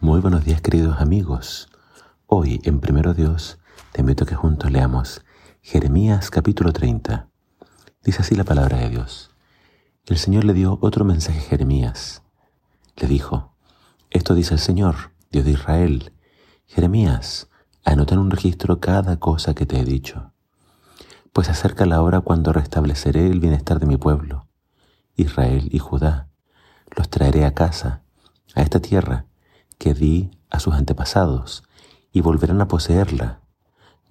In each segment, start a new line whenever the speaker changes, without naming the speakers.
Muy buenos días queridos amigos. Hoy en Primero Dios te invito a que juntos leamos Jeremías capítulo 30. Dice así la palabra de Dios. El Señor le dio otro mensaje a Jeremías. Le dijo, esto dice el Señor, Dios de Israel. Jeremías, anota en un registro cada cosa que te he dicho. Pues acerca la hora cuando restableceré el bienestar de mi pueblo, Israel y Judá. Los traeré a casa, a esta tierra, que di a sus antepasados, y volverán a poseerla.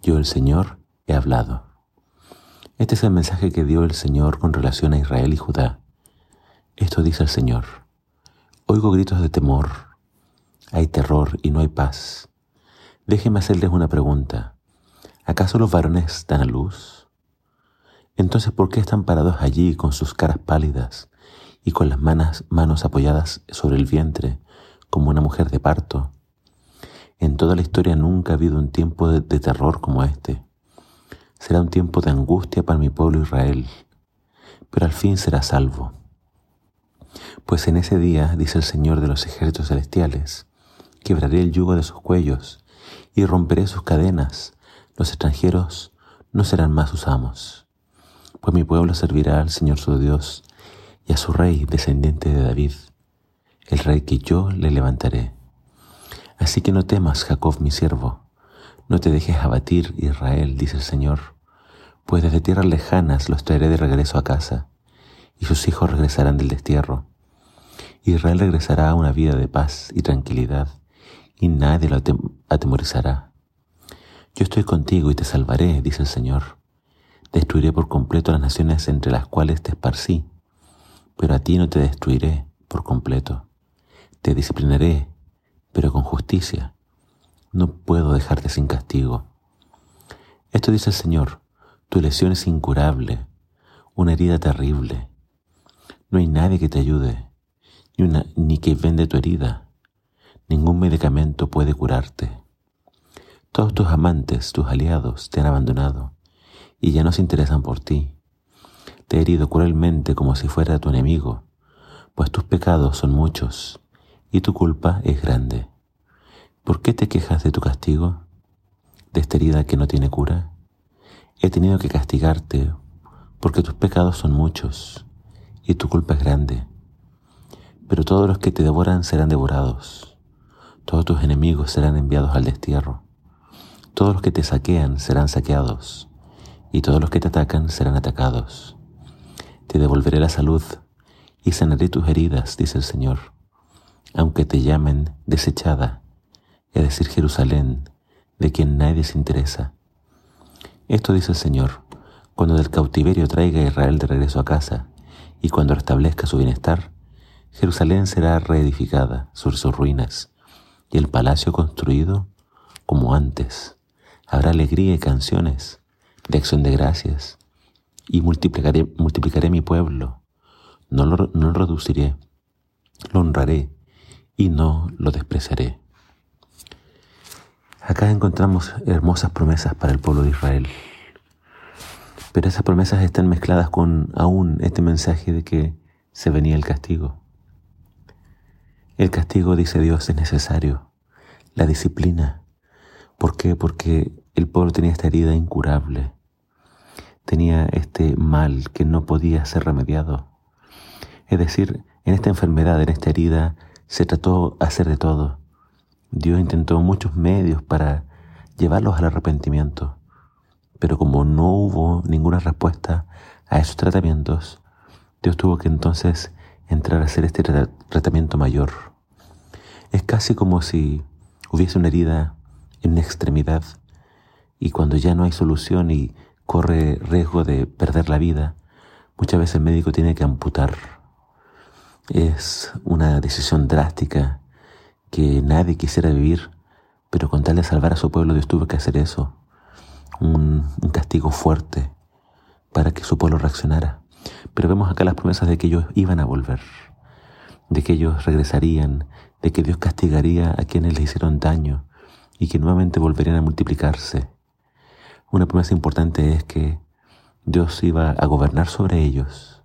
Yo el Señor he hablado. Este es el mensaje que dio el Señor con relación a Israel y Judá. Esto dice el Señor. Oigo gritos de temor. Hay terror y no hay paz. Déjenme hacerles una pregunta. ¿Acaso los varones dan a luz? Entonces, ¿por qué están parados allí con sus caras pálidas y con las manos, manos apoyadas sobre el vientre, como una mujer de parto. En toda la historia nunca ha habido un tiempo de, terror como este. Será un tiempo de angustia para mi pueblo Israel, pero al fin será salvo. Pues en ese día, dice el Señor de los ejércitos celestiales, quebraré el yugo de sus cuellos y romperé sus cadenas. Los extranjeros no serán más sus amos. Pues mi pueblo servirá al Señor su Dios y a su rey descendiente de David el rey que yo le levantaré. Así que no temas, Jacob mi siervo, no te dejes abatir, Israel, dice el Señor, pues desde tierras lejanas los traeré de regreso a casa, y sus hijos regresarán del destierro. Israel regresará a una vida de paz y tranquilidad, y nadie lo atemorizará. Yo estoy contigo y te salvaré, dice el Señor. Destruiré por completo las naciones entre las cuales te esparcí, pero a ti no te destruiré por completo. Te disciplinaré, pero con justicia. No puedo dejarte sin castigo. Esto dice el Señor, tu lesión es incurable, una herida terrible. No hay nadie que te ayude, ni, ni que vende tu herida. Ningún medicamento puede curarte. Todos tus amantes, tus aliados, te han abandonado y ya no se interesan por ti. Te he herido cruelmente como si fuera tu enemigo, pues tus pecados son muchos y tu culpa es grande. ¿Por qué te quejas de tu castigo? ¿De esta herida que no tiene cura? He tenido que castigarte porque tus pecados son muchos y tu culpa es grande. Pero todos los que te devoran serán devorados. Todos tus enemigos serán enviados al destierro. Todos los que te saquean serán saqueados y todos los que te atacan serán atacados. Te devolveré la salud y sanaré tus heridas, dice el Señor aunque te llamen desechada, es decir, Jerusalén, de quien nadie se interesa. Esto dice el Señor, cuando del cautiverio traiga a Israel de regreso a casa, y cuando restablezca su bienestar, Jerusalén será reedificada sobre sus ruinas, y el palacio construido como antes. Habrá alegría y canciones de acción de gracias, y multiplicaré, mi pueblo, no lo, no lo reduciré, lo honraré y no lo despreciaré. Acá encontramos hermosas promesas para el pueblo de Israel. Pero esas promesas están mezcladas con aún este mensaje de que se venía el castigo. El castigo, dice Dios, es necesario. La disciplina. ¿Por qué? Porque el pueblo tenía esta herida incurable. Tenía este mal que no podía ser remediado. Es decir, en esta enfermedad, en esta herida, se trató de hacer de todo. Dios intentó muchos medios para llevarlos al arrepentimiento, pero como no hubo ninguna respuesta a esos tratamientos, Dios tuvo que entonces entrar a hacer este tratamiento mayor. Es casi como si hubiese una herida en una extremidad y cuando ya no hay solución y corre riesgo de perder la vida, muchas veces el médico tiene que amputar es una decisión drástica que nadie quisiera vivir, pero con tal de salvar a su pueblo Dios tuvo que hacer eso. Un, castigo fuerte para que su pueblo reaccionara. Pero vemos acá las promesas de que ellos iban a volver, de que ellos regresarían, de que Dios castigaría a quienes les hicieron daño y que nuevamente volverían a multiplicarse. Una promesa importante es que Dios iba a gobernar sobre ellos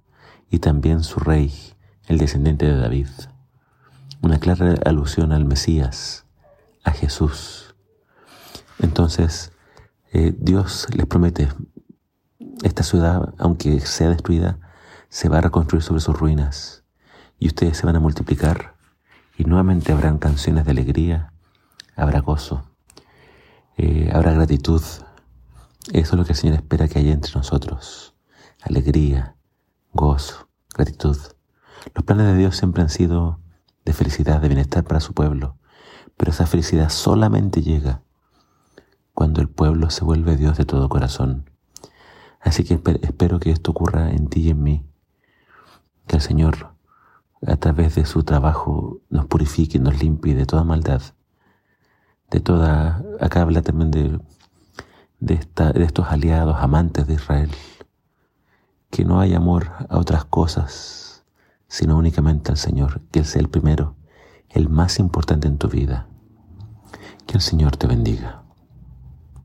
y también su rey el descendiente de David. una clara alusión al Mesías, a Jesús. Entonces, eh, Dios les promete, esta ciudad, aunque sea destruida, se va a reconstruir sobre sus ruinas y ustedes se van a multiplicar y nuevamente habrán canciones de alegría, habrá gozo, eh, habrá gratitud. Eso es lo que el Señor espera que haya entre nosotros. Alegría, gozo, gratitud. Los planes de Dios siempre han sido de felicidad, de bienestar para su pueblo, pero esa felicidad solamente llega cuando el pueblo se vuelve Dios de todo corazón. Así que espero que esto ocurra en ti y en mí, que el Señor a través de su trabajo nos purifique, nos limpie de toda maldad, de toda, acá habla también de, de, de estos aliados, amantes de Israel, que no hay amor a otras cosas, sino únicamente al Señor, que Él sea el primero, el más importante en tu vida. Que el Señor te bendiga.